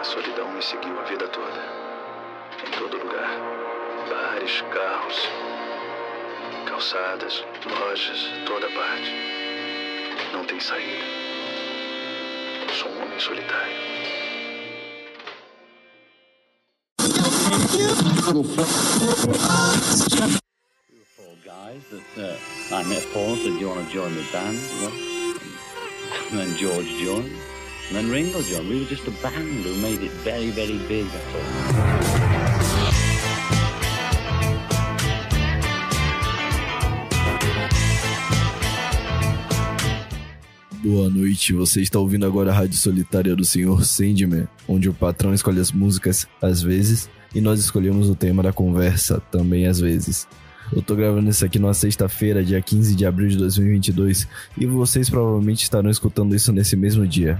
A solidão me seguiu a vida toda. Em todo lugar. Bares, carros, calçadas, lojas, toda parte. Não tem saída. Sou um homem solitário. four guys that uh, I met Paul said, do you want to join the band? And then George joined. And then Ringo joined. We were just a band who made it very, very big. Boa noite, você está ouvindo agora a Rádio Solitária do Sr. Sandman, onde o patrão escolhe as músicas às vezes e nós escolhemos o tema da conversa também às vezes. Eu tô gravando isso aqui numa sexta-feira, dia 15 de abril de 2022, e vocês provavelmente estarão escutando isso nesse mesmo dia.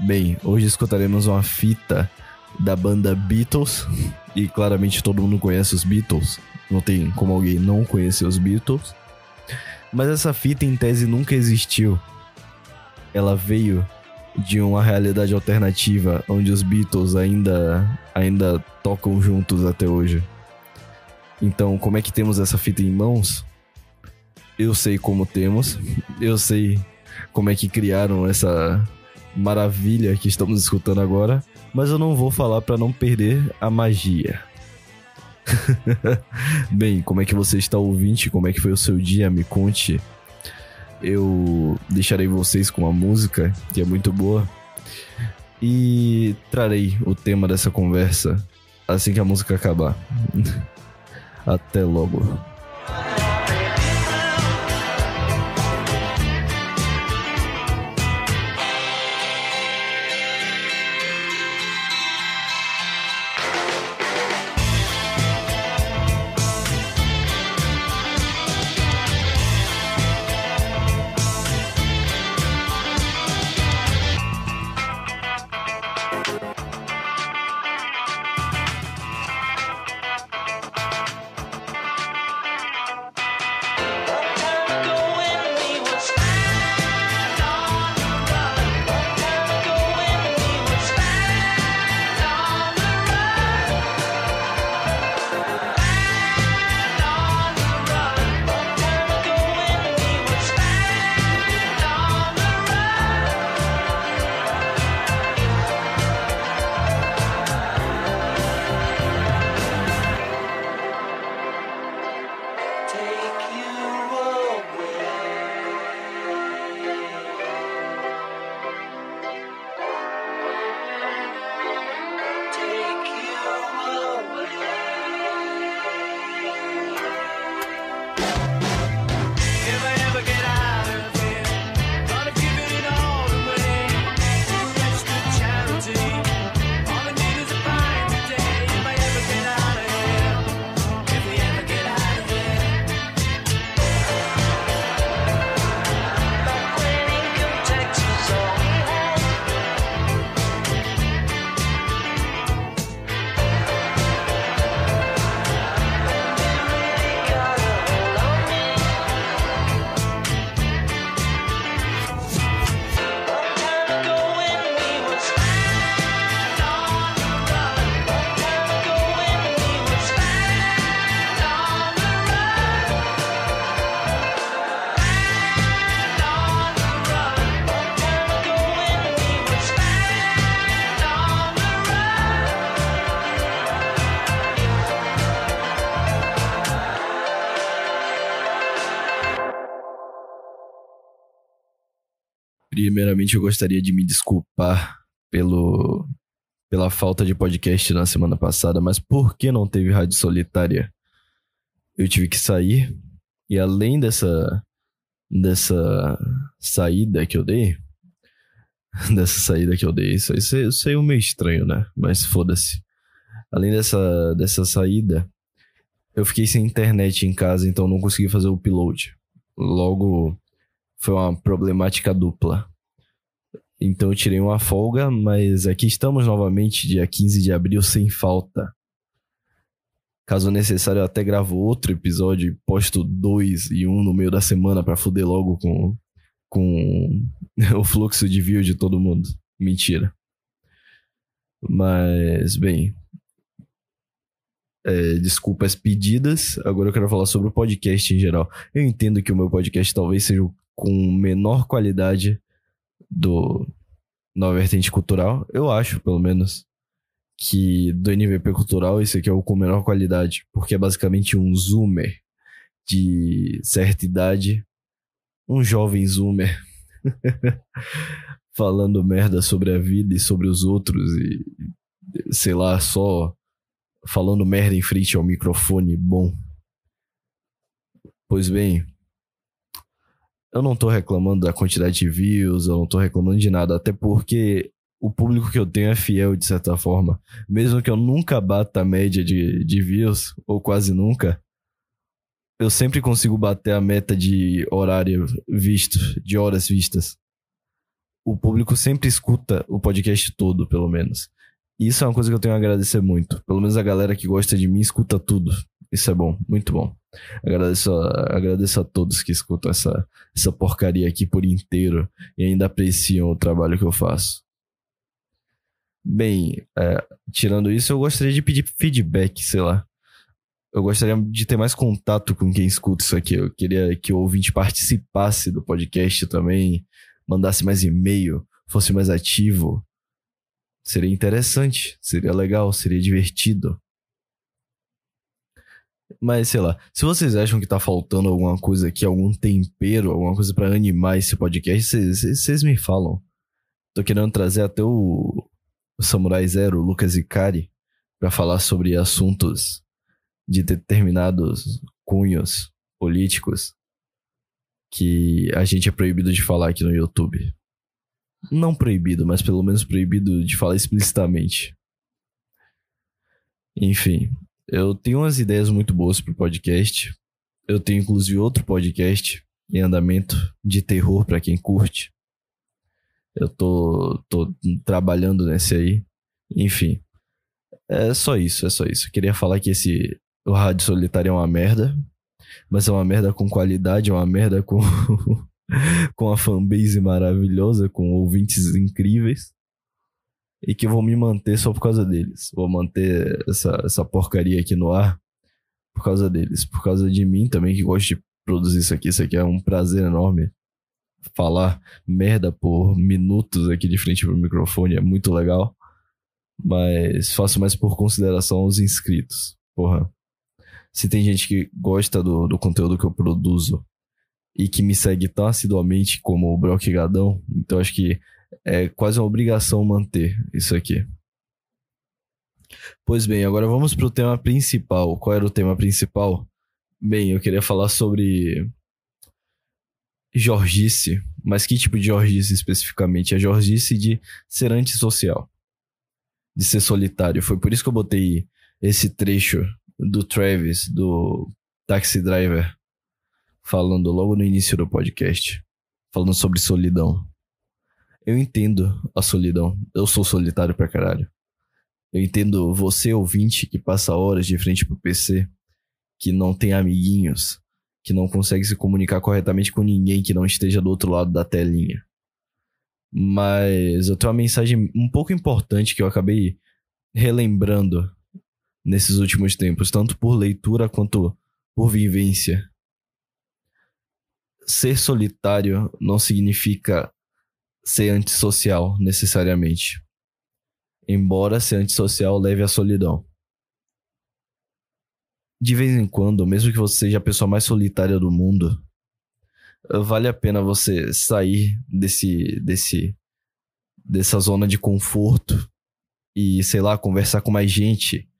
Bem, hoje escutaremos uma fita da banda Beatles, e claramente todo mundo conhece os Beatles, não tem como alguém não conhecer os Beatles. Mas essa fita em tese nunca existiu ela veio de uma realidade alternativa onde os Beatles ainda ainda tocam juntos até hoje. Então, como é que temos essa fita em mãos? Eu sei como temos, eu sei como é que criaram essa maravilha que estamos escutando agora, mas eu não vou falar para não perder a magia. Bem, como é que você está ouvinte? Como é que foi o seu dia? Me conte eu deixarei vocês com a música, que é muito boa, e trarei o tema dessa conversa assim que a música acabar. Até logo. Primeiramente, eu gostaria de me desculpar pelo pela falta de podcast na semana passada, mas por que não teve rádio solitária? Eu tive que sair e além dessa dessa saída que eu dei, dessa saída que eu dei, isso aí saiu meio estranho, né? Mas foda-se. Além dessa dessa saída, eu fiquei sem internet em casa, então não consegui fazer o upload. Logo foi uma problemática dupla. Então eu tirei uma folga, mas aqui estamos novamente, dia 15 de abril, sem falta. Caso necessário, eu até gravo outro episódio posto dois e um no meio da semana pra fuder logo com, com o fluxo de view de todo mundo. Mentira. Mas, bem. é, desculpas pedidas. Agora eu quero falar sobre o podcast em geral. Eu entendo que o meu podcast talvez seja o com menor qualidade do na vertente cultural. Eu acho, pelo menos, que do NVP cultural esse aqui é o com menor qualidade, porque é basicamente um zoomer de certa idade, um jovem zoomer falando merda sobre a vida e sobre os outros e sei lá, só falando merda em frente ao microfone bom. Pois bem, eu não tô reclamando da quantidade de views, eu não tô reclamando de nada, até porque o público que eu tenho é fiel de certa forma. Mesmo que eu nunca bata a média de, de views, ou quase nunca, eu sempre consigo bater a meta de horário visto, de horas vistas. O público sempre escuta o podcast todo, pelo menos. Isso é uma coisa que eu tenho a agradecer muito. Pelo menos a galera que gosta de mim escuta tudo. Isso é bom, muito bom. Agradeço a, agradeço a todos que escutam essa, essa porcaria aqui por inteiro e ainda apreciam o trabalho que eu faço. Bem, é, tirando isso, eu gostaria de pedir feedback, sei lá. Eu gostaria de ter mais contato com quem escuta isso aqui. Eu queria que o ouvinte participasse do podcast também, mandasse mais e-mail, fosse mais ativo. Seria interessante, seria legal, seria divertido. Mas sei lá, se vocês acham que tá faltando alguma coisa aqui, algum tempero, alguma coisa pra animar esse podcast, vocês me falam. Tô querendo trazer até o, o Samurai Zero, o Lucas Icari, pra falar sobre assuntos de determinados cunhos políticos que a gente é proibido de falar aqui no YouTube. Não proibido, mas pelo menos proibido de falar explicitamente. Enfim, eu tenho umas ideias muito boas pro podcast. Eu tenho inclusive outro podcast em andamento de terror para quem curte. Eu tô, tô trabalhando nesse aí. Enfim. É só isso, é só isso. Eu queria falar que esse o Rádio Solitário é uma merda, mas é uma merda com qualidade, é uma merda com com a fanbase maravilhosa, com ouvintes incríveis e que eu vou me manter só por causa deles. Vou manter essa, essa porcaria aqui no ar por causa deles, por causa de mim também que gosto de produzir isso aqui. Isso aqui é um prazer enorme. Falar merda por minutos aqui de frente pro microfone é muito legal. Mas faço mais por consideração aos inscritos. Porra. Se tem gente que gosta do, do conteúdo que eu produzo e que me segue tão assiduamente como o Brock Gadão, então acho que é quase uma obrigação manter isso aqui. Pois bem, agora vamos pro tema principal. Qual era o tema principal? Bem, eu queria falar sobre Jorgice, mas que tipo de Jorgice especificamente? A Jorgice de ser antissocial, de ser solitário. Foi por isso que eu botei esse trecho do Travis, do Taxi Driver, falando logo no início do podcast, falando sobre solidão. Eu entendo a solidão. Eu sou solitário pra caralho. Eu entendo você, ouvinte, que passa horas de frente pro PC, que não tem amiguinhos, que não consegue se comunicar corretamente com ninguém que não esteja do outro lado da telinha. Mas eu tenho uma mensagem um pouco importante que eu acabei relembrando nesses últimos tempos, tanto por leitura quanto por vivência. Ser solitário não significa ser antissocial necessariamente. Embora ser antissocial leve à solidão. De vez em quando, mesmo que você seja a pessoa mais solitária do mundo, vale a pena você sair desse desse dessa zona de conforto e, sei lá, conversar com mais gente,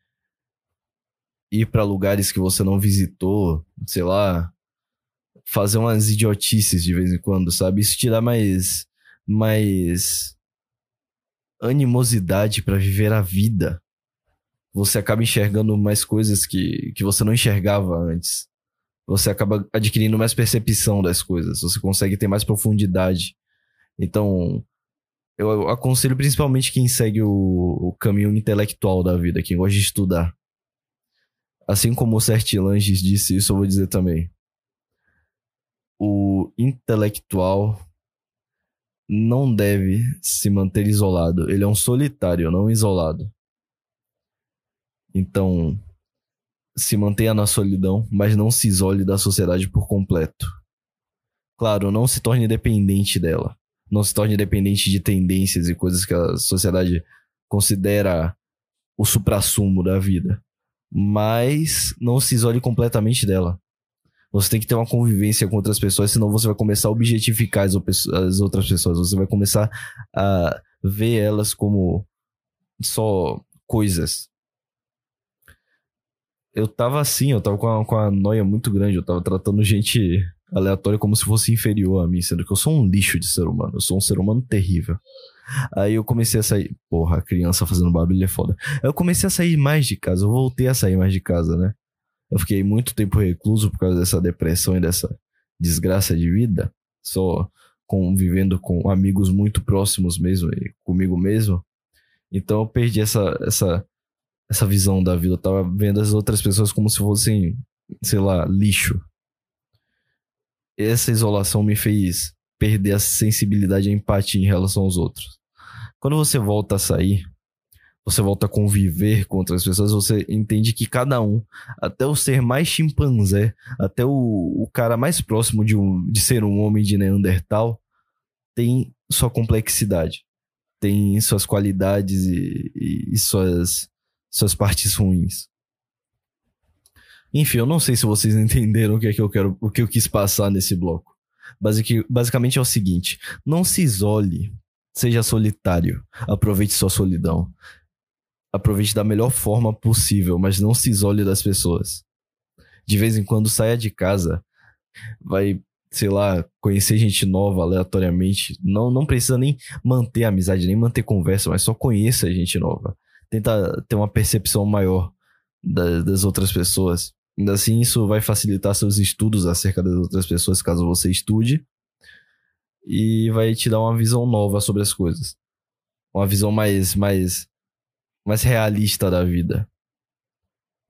ir para lugares que você não visitou, sei lá, fazer umas idiotices de vez em quando, sabe? Isso te dá mais mais animosidade para viver a vida. Você acaba enxergando mais coisas que, que você não enxergava antes. Você acaba adquirindo mais percepção das coisas. Você consegue ter mais profundidade. Então, eu aconselho principalmente quem segue o, o caminho intelectual da vida, quem gosta de estudar. Assim como o Sertilanges disse isso, eu vou dizer também. O intelectual não deve se manter isolado. Ele é um solitário, não isolado. Então, se mantenha na solidão, mas não se isole da sociedade por completo. Claro, não se torne dependente dela. Não se torne dependente de tendências e coisas que a sociedade considera o suprassumo da vida. Mas não se isole completamente dela. Você tem que ter uma convivência com outras pessoas, senão você vai começar a objetificar as, as outras pessoas. Você vai começar a ver elas como só coisas. Eu tava assim, eu tava com a, com noia muito grande. Eu tava tratando gente aleatória como se fosse inferior a mim, sendo que eu sou um lixo de ser humano. Eu sou um ser humano terrível. Aí eu comecei a sair. Porra, a criança fazendo barulho é foda. Eu comecei a sair mais de casa. Eu voltei a sair mais de casa, né? Eu fiquei muito tempo recluso por causa dessa depressão e dessa desgraça de vida. Só convivendo com amigos muito próximos mesmo e comigo mesmo. Então eu perdi essa, essa, essa visão da vida. Eu tava vendo as outras pessoas como se fossem, sei lá, lixo. Essa isolação me fez perder a sensibilidade e a empatia em relação aos outros. Quando você volta a sair, você volta a conviver com outras pessoas, você entende que cada um, até o ser mais chimpanzé, até o, o cara mais próximo de, um, de ser um homem de Neandertal, tem sua complexidade, tem suas qualidades e, e- e suas, suas partes ruins. Enfim, eu não sei se vocês entenderam o que é que eu quero, o que eu quis passar nesse bloco. Basic, basicamente é o seguinte: não se isole, seja solitário, aproveite sua solidão. Aproveite da melhor forma possível, mas não se isole das pessoas. De vez em quando saia de casa, vai, sei lá, conhecer gente nova aleatoriamente. Não, não precisa nem manter amizade, nem manter conversa, mas só conheça gente nova. Tenta ter uma percepção maior da- das outras pessoas. Ainda assim, isso vai facilitar seus estudos acerca das outras pessoas, caso você estude. E vai te dar uma visão nova sobre as coisas. Uma visão mais, mais, mais realista da vida.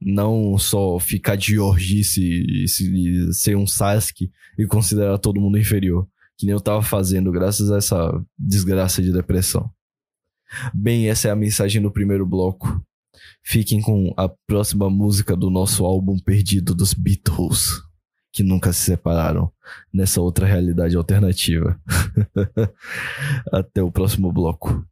Não só ficar de orgice e se- ser um Sasuke e considerar todo mundo inferior. Que nem eu tava fazendo, graças a essa desgraça de depressão. Bem, essa é a mensagem do primeiro bloco. Fiquem com a próxima música do nosso álbum perdido dos Beatles, que nunca se separaram nessa outra realidade alternativa. Até o próximo bloco.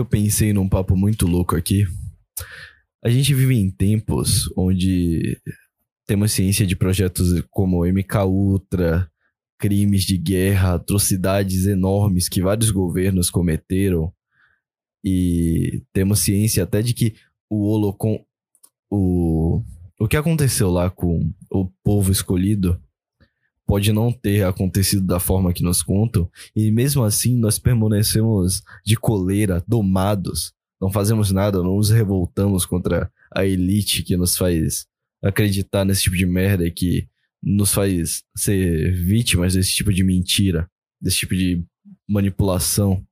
Eu pensei num papo muito louco aqui. A gente vive em tempos onde temos ciência de projetos como MK Ultra, crimes de guerra, atrocidades enormes que vários governos cometeram. E temos ciência até de que o Holocon o o que aconteceu lá com o povo escolhido pode não ter acontecido da forma que nos contam, e mesmo assim nós permanecemos de coleira, domados, não fazemos nada, não nos revoltamos contra a elite que nos faz acreditar nesse tipo de merda e que nos faz ser vítimas desse tipo de mentira, desse tipo de manipulação.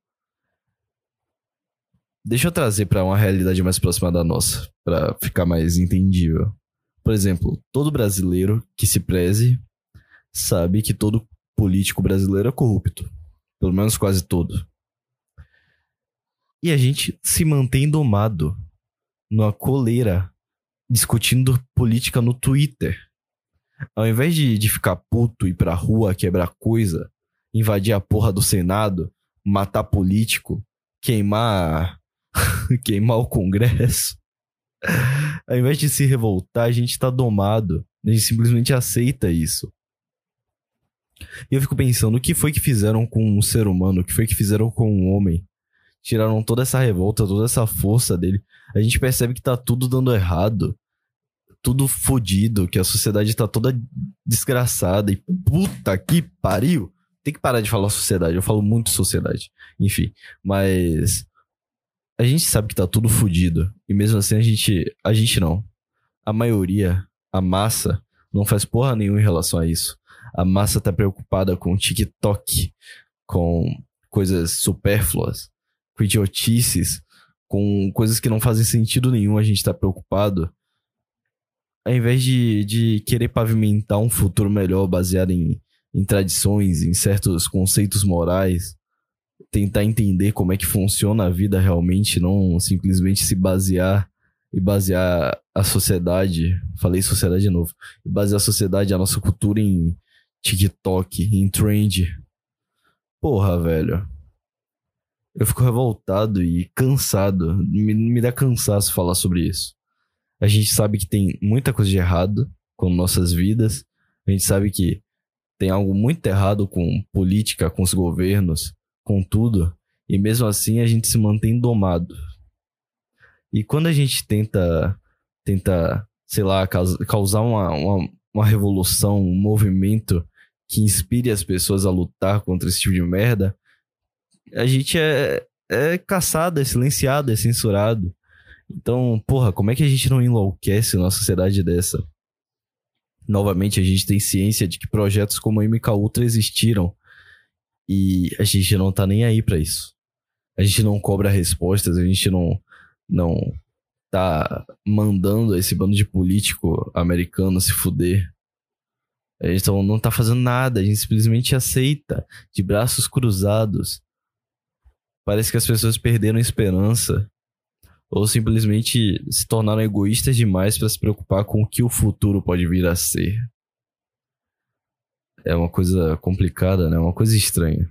Deixa eu trazer para uma realidade mais próxima da nossa, para ficar mais entendível. Por exemplo, todo brasileiro que se preze sabe que todo político brasileiro é corrupto. Pelo menos quase todo. E a gente se mantém domado numa coleira discutindo política no Twitter. Ao invés de, de ficar puto ir pra rua quebrar coisa, invadir a porra do Senado, matar político, queimar queimar o Congresso. Ao invés de se revoltar, a gente tá domado. A gente simplesmente aceita isso. E eu fico pensando, o que foi que fizeram com um ser humano? O que foi que fizeram com um homem? Tiraram toda essa revolta, toda essa força dele. A gente percebe que tá tudo dando errado. Tudo fodido, que a sociedade tá toda desgraçada. E puta que pariu! Tem que parar de falar sociedade. Eu falo muito sociedade. Enfim, mas a gente sabe que tá tudo fodido. E mesmo assim a gente. A gente não. A maioria, a massa, não faz porra nenhuma em relação a isso. A massa tá preocupada com TikTok, com coisas supérfluas, com idiotices, com coisas que não fazem sentido nenhum a gente tá preocupado. Ao invés de, de querer pavimentar um futuro melhor baseado em, em tradições, em certos conceitos morais, tentar entender como é que funciona a vida realmente, não simplesmente se basear e basear a sociedade, falei sociedade de novo, e basear a sociedade, a nossa cultura em TikTok, em trend. Porra, velho. Eu fico revoltado e cansado. Me, me dá cansaço falar sobre isso. A gente sabe que tem muita coisa de errado com nossas vidas. A gente sabe que tem algo muito errado com política, com os governos, com tudo. E mesmo assim a gente se mantém domado. E quando a gente tenta, tenta sei lá, caus- causar uma, uma, uma revolução, um movimento que inspire as pessoas a lutar contra esse tipo de merda, a gente é, é caçado, é silenciado, é censurado. Então, porra, como é que a gente não enlouquece numa sociedade dessa? Novamente, a gente tem ciência de que projetos como a MK Ultra existiram. E a gente não tá nem aí pra isso. A gente não cobra respostas, a gente não, não tá mandando esse bando de político americano se fuder. Gente não- tá fazendo nada, a gente simplesmente aceita, de braços cruzados. Parece que as pessoas perderam a esperança. Ou simplesmente se tornaram egoístas demais para se preocupar com o que o futuro pode vir a ser. É uma coisa complicada, né? Uma coisa estranha.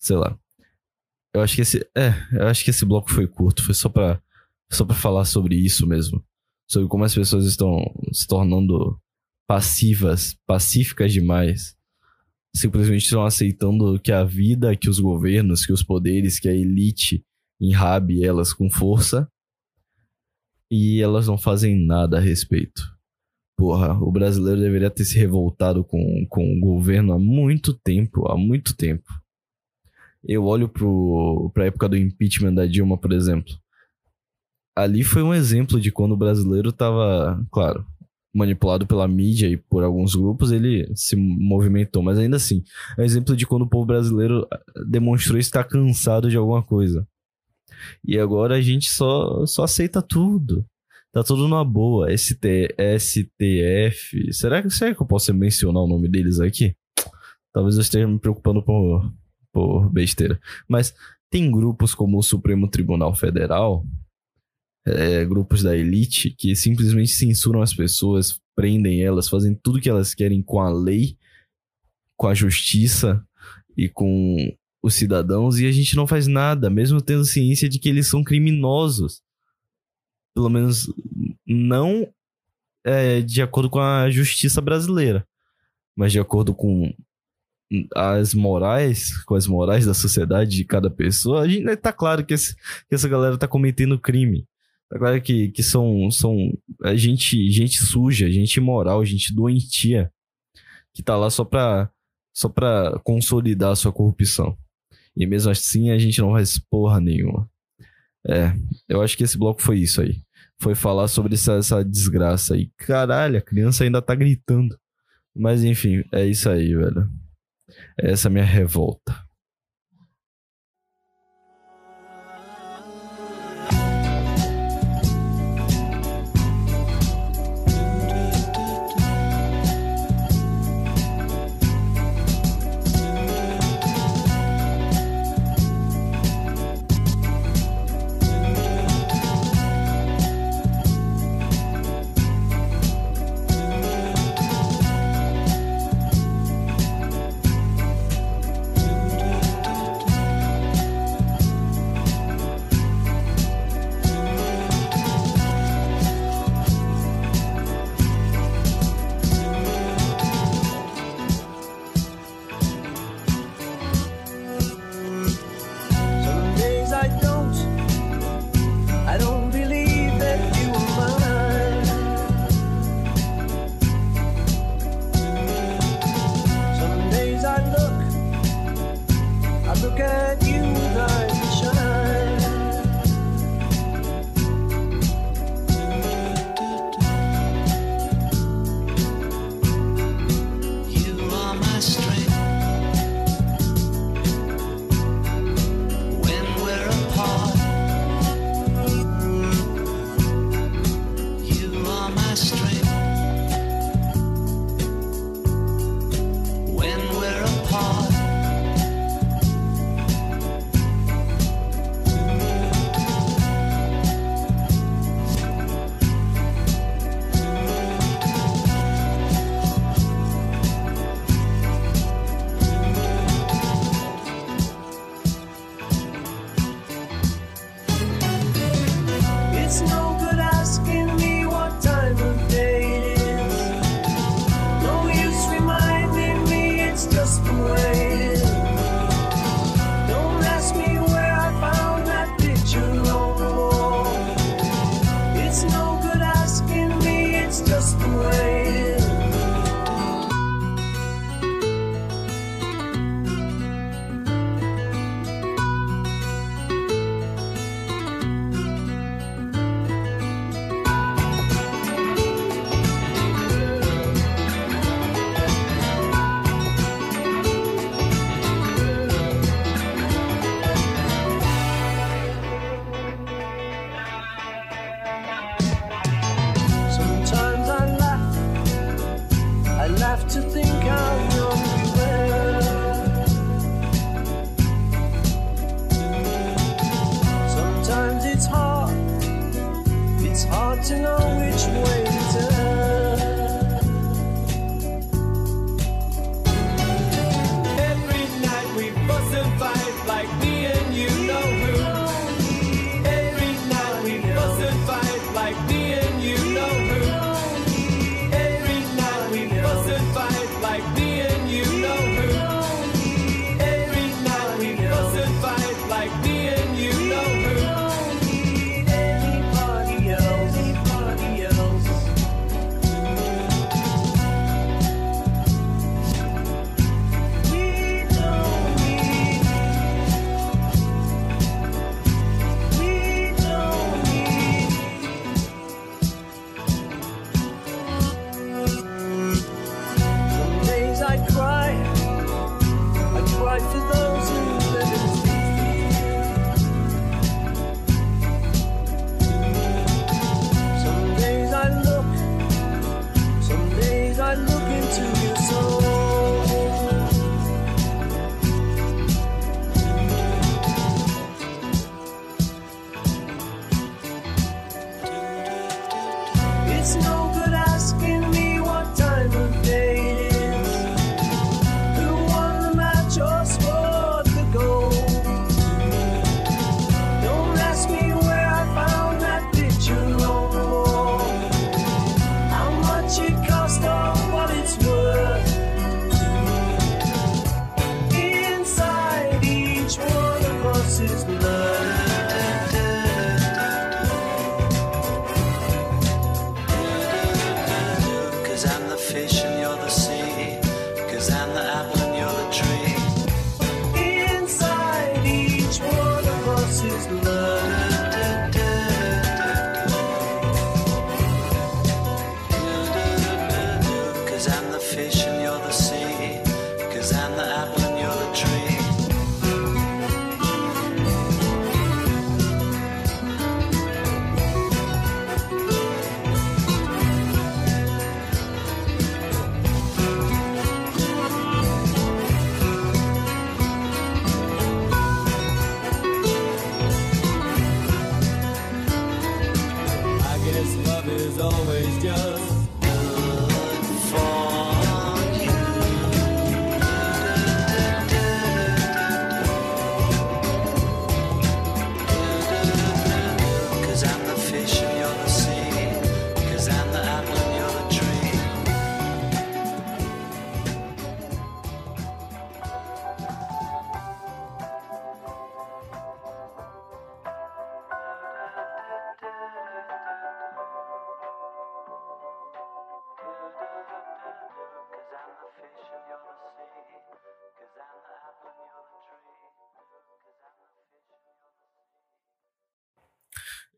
Sei lá. Eu acho que esse. É, eu acho que esse bloco foi curto. Foi só pra, só pra falar sobre isso mesmo. Sobre como as pessoas estão se tornando passivas, pacíficas demais. Simplesmente estão aceitando que a vida, que os governos, que os poderes, que a elite enrabe elas com força. E elas não fazem nada a respeito. Porra, o brasileiro deveria ter se revoltado com, com o governo há muito tempo, há muito tempo. Eu olho pro, pra época do impeachment da Dilma, por exemplo. Ali foi um exemplo de quando o brasileiro tava, claro, manipulado pela mídia e por alguns grupos, ele se movimentou. Mas ainda assim, é um exemplo de quando o povo brasileiro ah, demonstrou estar cansado de alguma coisa. E agora a gente só, só aceita tudo. Tá tudo numa boa. ST, STF. Será que, será que eu posso mencionar o nome deles aqui? Talvez eu esteja me preocupando por, por besteira. Mas tem grupos como o Supremo Tribunal Federal, é, grupos da elite, que simplesmente censuram as pessoas, prendem elas, fazem tudo que elas querem com a lei, com a justiça e com os cidadãos e a gente não faz nada, mesmo tendo ciência de que eles são criminosos. Pelo menos não é, de acordo com a justiça brasileira, mas de acordo com as morais, com as morais da sociedade de cada pessoa, a gente né, tá claro que, esse- que essa galera tá cometendo crime. Tá claro que, que são, são gente, gente suja, gente imoral, gente doentia, que tá lá só pra, só pra consolidar a sua corrupção. E mesmo assim a gente não faz porra nenhuma. É, eu acho que esse bloco foi isso aí. Foi falar sobre essa, essa desgraça aí. Caralho, a criança ainda tá gritando. Mas enfim, é isso aí, velho. Essa é a minha revolta.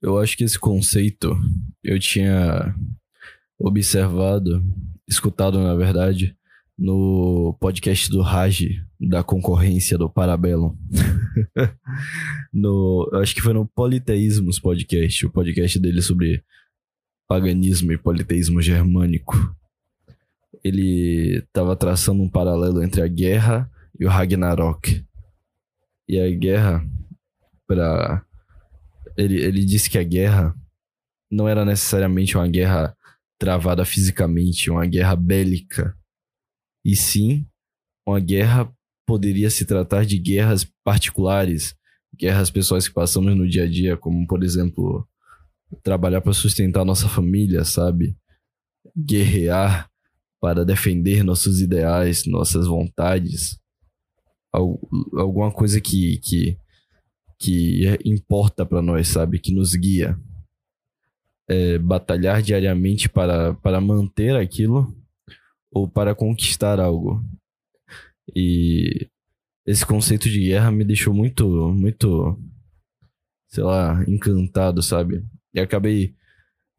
Eu acho que esse conceito eu tinha observado, escutado na verdade, no podcast do Raj, da concorrência do Parabellum. no, acho que foi no Politeísmos podcast, o podcast dele sobre paganismo e politeísmo germânico. Ele estava traçando um paralelo entre a guerra e o Ragnarok. E a guerra, para ele, ele disse que a guerra não era necessariamente uma guerra travada fisicamente, uma guerra bélica. E sim, uma guerra poderia se tratar de guerras particulares, guerras pessoais que passamos no dia a dia, como, por exemplo, trabalhar para sustentar nossa família, sabe? Guerrear para defender nossos ideais, nossas vontades. Al- alguma coisa que, que que é- importa para nós, sabe? Que nos guia. É batalhar diariamente para, para manter aquilo ou para conquistar algo. E esse conceito de guerra me deixou muito, muito, sei lá, encantado, sabe? E acabei,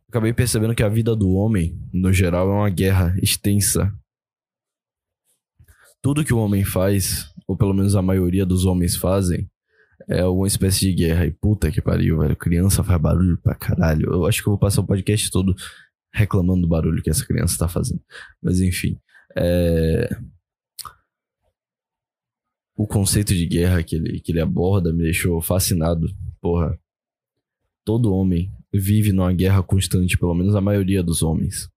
acabei percebendo que a vida do homem, no geral, é uma guerra extensa. Tudo que o homem faz, ou pelo menos a maioria dos homens fazem, é alguma espécie de guerra. E puta que pariu, velho. Criança faz barulho pra caralho. Eu acho que eu vou passar o podcast todo reclamando do barulho que essa criança tá fazendo. Mas enfim. É... O conceito de guerra que ele, que ele aborda me deixou fascinado. Porra. Todo homem vive numa guerra constante, pelo menos a maioria dos homens.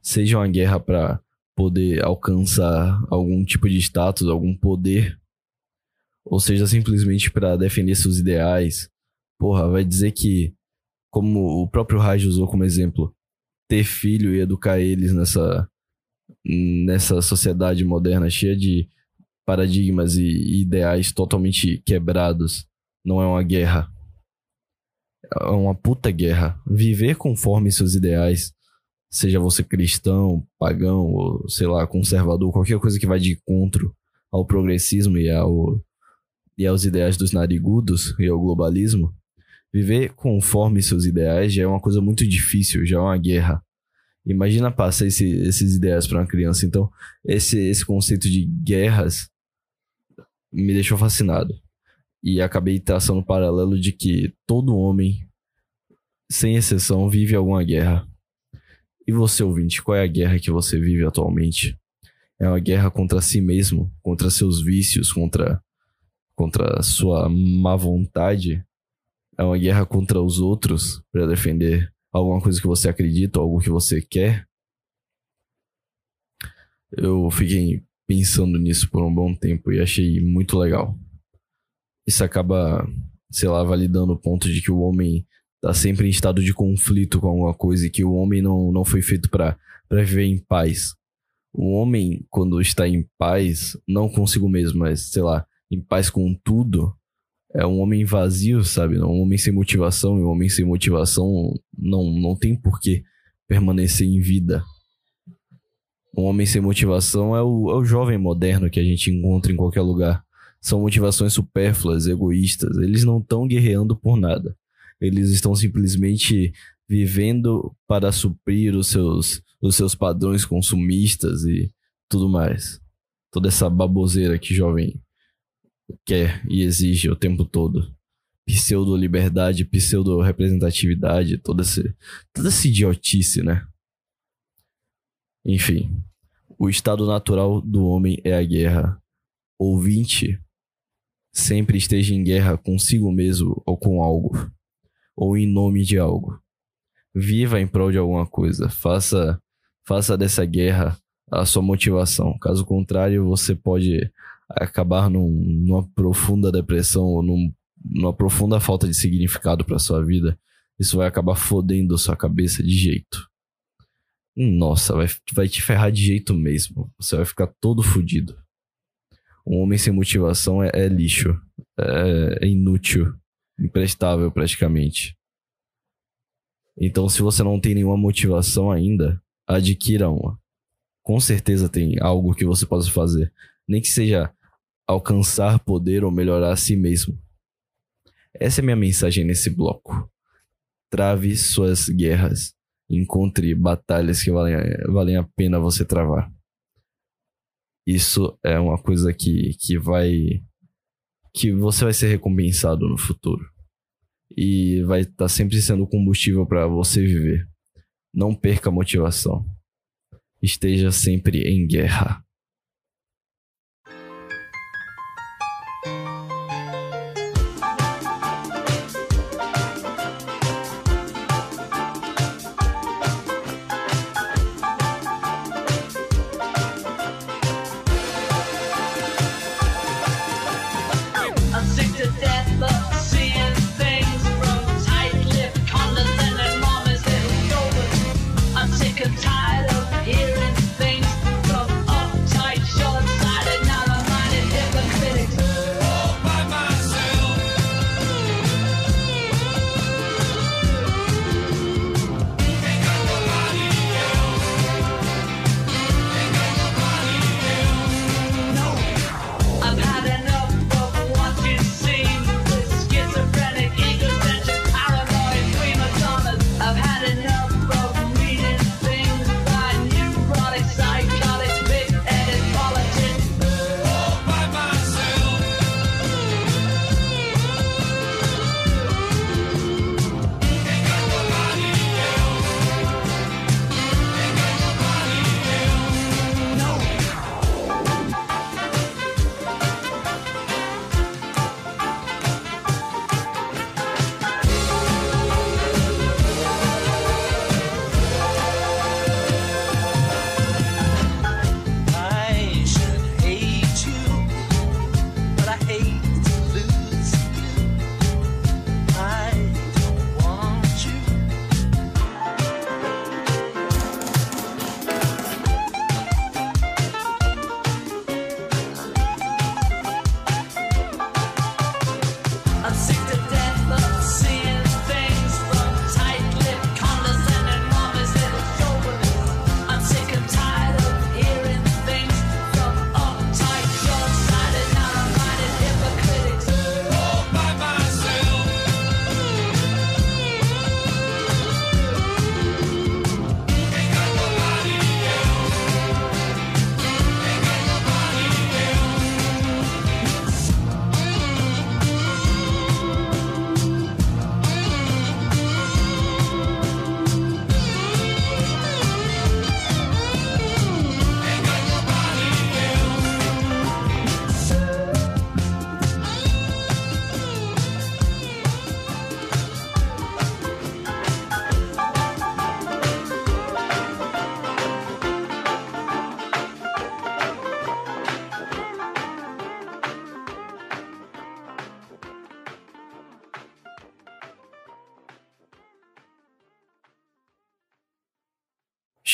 Seja uma guerra pra poder alcançar algum tipo de status, algum poder ou seja, simplesmente para defender seus ideais. Porra, vai dizer que, como o próprio Raj usou como exemplo, ter filho e educar eles nessa, nessa sociedade moderna cheia de paradigmas e ideais totalmente quebrados não é uma guerra. É uma puta guerra. Viver conforme seus ideais, seja você cristão, pagão, ou sei lá, conservador, qualquer coisa que vai de encontro ao progressismo e ao e aos ideais dos narigudos e ao globalismo, viver conforme seus ideais já é uma coisa muito difícil, já é uma guerra. Imagina passar esse- esses ideais para uma criança. Então, esse, esse conceito de guerras me deixou fascinado. E acabei traçando um paralelo de que todo homem, sem exceção, vive alguma guerra. E você, ouvinte, qual é a guerra que você vive atualmente? É uma guerra contra si mesmo, contra seus vícios, contra contra a sua má vontade, é uma guerra contra os outros para defender alguma coisa que você acredita, algo que você quer. Eu fiquei pensando nisso por um bom tempo e achei muito legal. Isso acaba, sei lá, validando o ponto de que o homem tá sempre em estado de conflito com alguma coisa e que o homem não, não foi feito para viver em paz. O homem, quando está em paz, não consigo mesmo, mas sei lá, em paz com tudo, é um homem vazio, sabe? Um homem sem motivação, e um homem sem motivação não, não tem por que permanecer em vida. Um homem sem motivação é o, é o jovem moderno que a gente encontra em qualquer lugar. São motivações supérfluas, egoístas. Eles não estão guerreando por nada. Eles estão simplesmente vivendo para suprir os seus, os seus padrões consumistas e tudo mais. Toda essa baboseira que jovem quer e exige o tempo todo. Pseudo-liberdade, pseudo-representatividade, toda, esse, toda essa idiotice, né? Enfim, o estado natural do homem é a guerra. Ouvinte, sempre esteja em guerra consigo mesmo ou com algo, ou em nome de algo. Viva em prol de alguma coisa. Faça, faça dessa guerra a sua motivação. Caso contrário, você pode acabar num- numa profunda depressão ou num- numa profunda falta de significado para sua vida. Isso vai acabar fodendo a sua cabeça de jeito. Nossa, vai, vai te ferrar de jeito mesmo. Você vai ficar todo fudido. Um homem sem motivação é, é lixo. É, é inútil. Imprestável, praticamente. Então, se você não tem nenhuma motivação ainda, adquira uma. Com certeza tem algo que você possa fazer. Nem que seja alcançar poder ou melhorar a si mesmo. Essa é minha mensagem nesse bloco. Trave suas guerras. Encontre batalhas que valem, valem a pena você travar. Isso é uma coisa que, que vai. que você vai ser recompensado no futuro. E vai estar sempre sendo combustível para você viver. Não perca a motivação. Esteja sempre em guerra.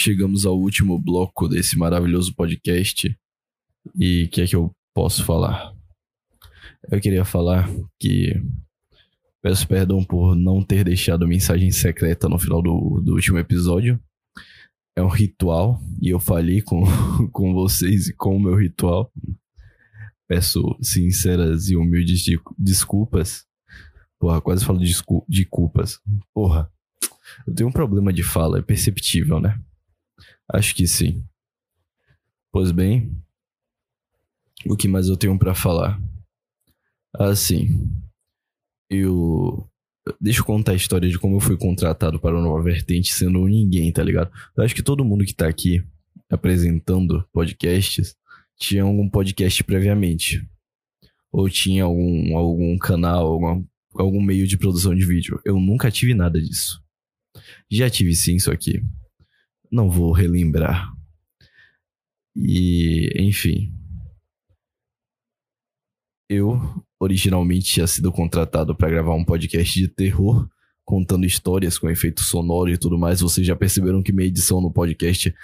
Chegamos ao último bloco desse maravilhoso podcast. E o que é que eu posso falar? Eu queria falar que peço perdão por não ter deixado mensagem secreta no final do, do último episódio. É um ritual e eu falhei com, com vocês e com o meu ritual. Peço sinceras e humildes de- desculpas. Porra, quase falo de, de culpas. Porra, eu tenho um problema de fala, é perceptível, né? Acho que sim. Pois bem, o que mais eu tenho pra falar? Assim, eu. Deixa eu contar a história de como eu fui contratado para o Nova Vertente sendo um ninguém, tá ligado? Eu acho que todo mundo que tá aqui apresentando podcasts tinha algum podcast previamente. Ou tinha algum, algum canal, alguma- algum meio de produção de vídeo. Eu nunca tive nada disso. Já tive sim isso aqui. Não vou relembrar. E, enfim. Eu originalmente tinha sido contratado para gravar um podcast de terror, contando histórias com efeito sonoro e tudo mais. Vocês já perceberam que minha edição no podcast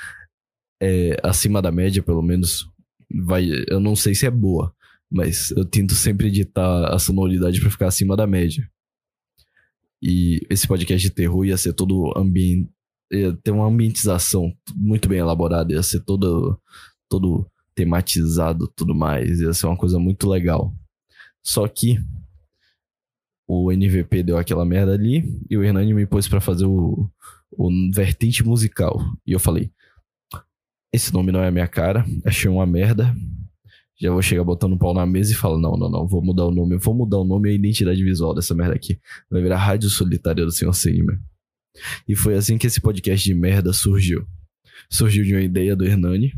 é acima da média, pelo menos. Vai, eu não sei se é boa, mas eu tento sempre editar a sonoridade para ficar acima da média. E esse podcast de terror ia ser todo ambiente. Ia ter uma ambientização muito bem elaborada, ia ser todo, todo tematizado tudo mais, ia ser uma coisa muito legal. Só que o NVP deu aquela merda ali e o Hernani me pôs pra fazer o, o vertente musical. E eu falei: esse nome não é a minha cara, achei uma merda. Já vou chegar botando um pau na mesa e falar: não, não, não, vou mudar o nome, vou mudar o nome e a identidade visual dessa merda aqui. Vai virar Rádio Solitária do Senhor Sandman. E foi assim que esse podcast de merda surgiu. Surgiu de uma ideia do Hernani,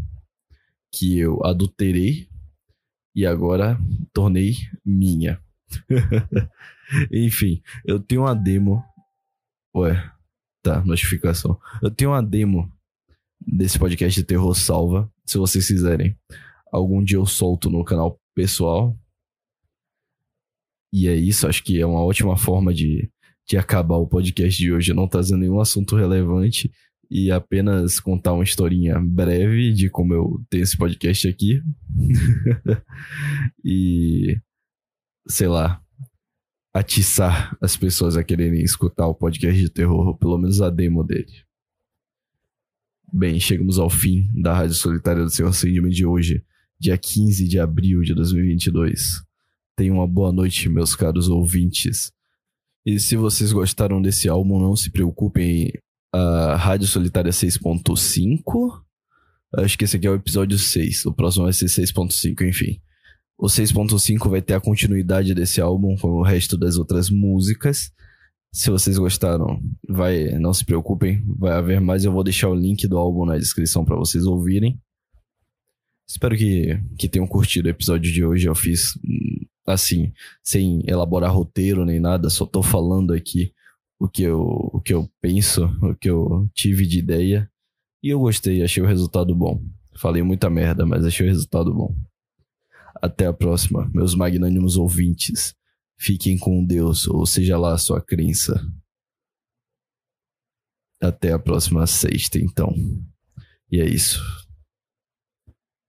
que eu adulterei e agora tornei minha. Enfim, eu tenho uma demo. Ué, tá, notificação. Eu tenho uma demo desse podcast de terror salva, se vocês quiserem. Algum dia eu solto no canal pessoal. E é isso, acho que é uma ótima forma de, de acabar o podcast de hoje, não trazendo nenhum assunto relevante e apenas contar uma historinha breve de como eu tenho esse podcast aqui. e sei lá, atiçar as pessoas a quererem escutar o podcast de terror, ou pelo menos a demo dele. Bem, chegamos ao fim da Rádio Solitária do Senhor Sandman de hoje, dia 15 de abril de 2022. Tenham uma boa noite, meus caros ouvintes. E se vocês gostaram desse álbum, não se preocupem, a Rádio Solitária 6.5. Acho que esse aqui é o episódio 6. O próximo vai ser 6.5, enfim. O 6.5 vai ter a continuidade desse álbum com o resto das outras músicas. Se vocês gostaram, vai, não se preocupem, vai haver mais. Eu vou deixar o link do álbum na descrição para vocês ouvirem. Espero que, que tenham curtido o episódio de hoje. Eu fiz assim, sem elaborar roteiro nem nada, só tô falando aqui o que eu, o que eu penso, o que eu tive de ideia. E eu gostei, achei o resultado bom. Falei muita merda, mas achei o resultado bom. Até a próxima, meus magnânimos ouvintes. Fiquem com Deus, ou seja lá a sua crença. Até a próxima sexta, então. E é isso.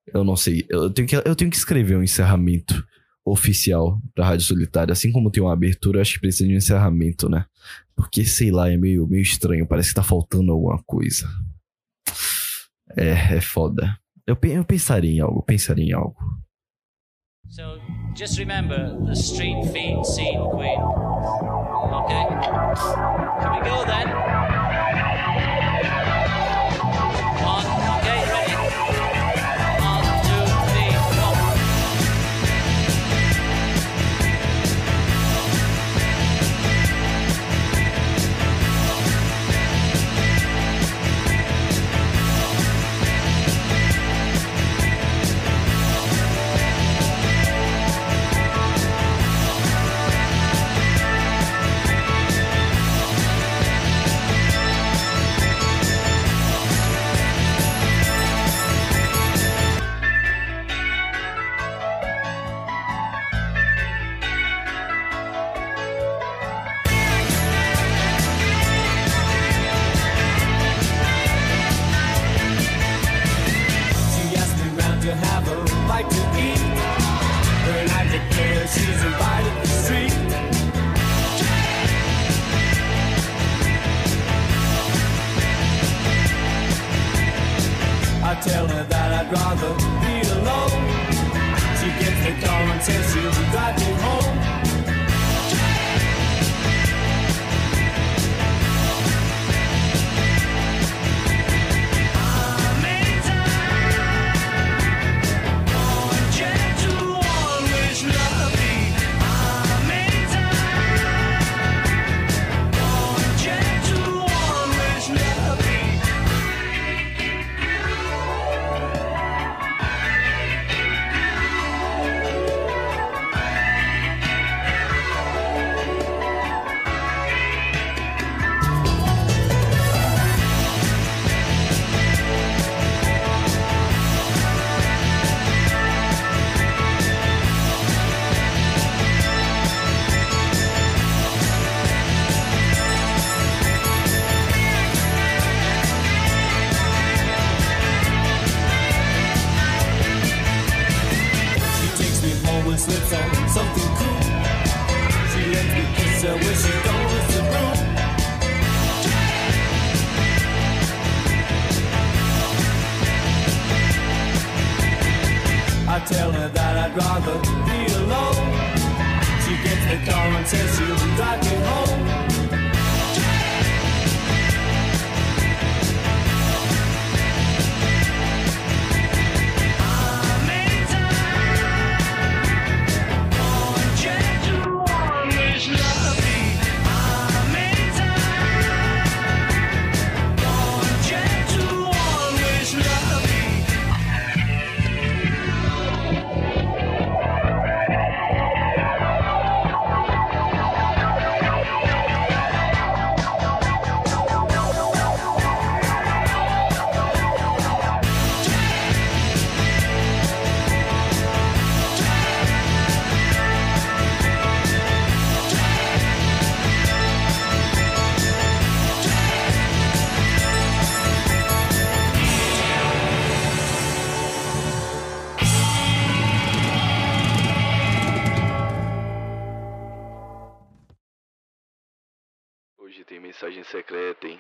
Eu não sei, eu tenho que, eu tenho que escrever um encerramento oficial pra Rádio Solitária. Assim como tem uma abertura, acho que precisa de um encerramento, né? Porque, sei lá, é meio, meio estranho. Parece que tá faltando alguma coisa. É, é foda. Eu, eu pensaria em algo, pensaria em algo. So just remember the street feed scene, Queen. Okay? Can we go then?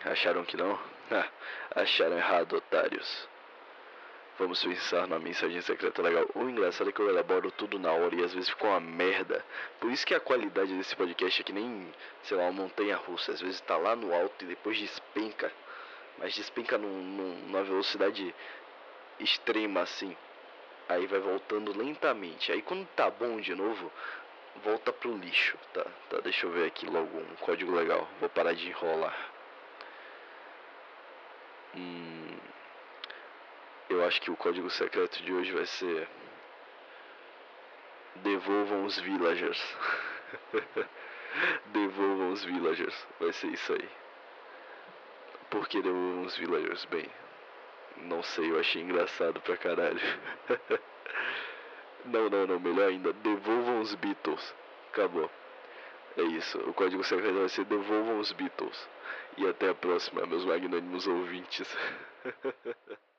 Acharam que não? Acharam errado, otários. Vamos pensar numa mensagem secreta legal. O engraçado é que eu elaboro tudo na hora e às vezes fica uma merda. Por isso que a qualidade desse podcast é que nem, sei lá, uma montanha russa. Às vezes tá lá no alto e depois despenca. Mas despenca num, num, numa velocidade extrema assim. Aí vai voltando lentamente. Aí quando tá bom de novo, volta pro lixo. Tá, tá, deixa eu ver aqui logo um código legal. Vou parar de enrolar. Hum, eu acho que o código secreto de hoje vai ser. Devolvam os villagers. devolvam os villagers. Vai ser isso aí. Por que devolvam os villagers? Bem, não sei, eu achei engraçado pra caralho. não, não, não, melhor ainda, devolvam os Beatles. Acabou. É isso, o código secreto vai ser devolvam os Beatles. E até a próxima, meus magnânimos ouvintes.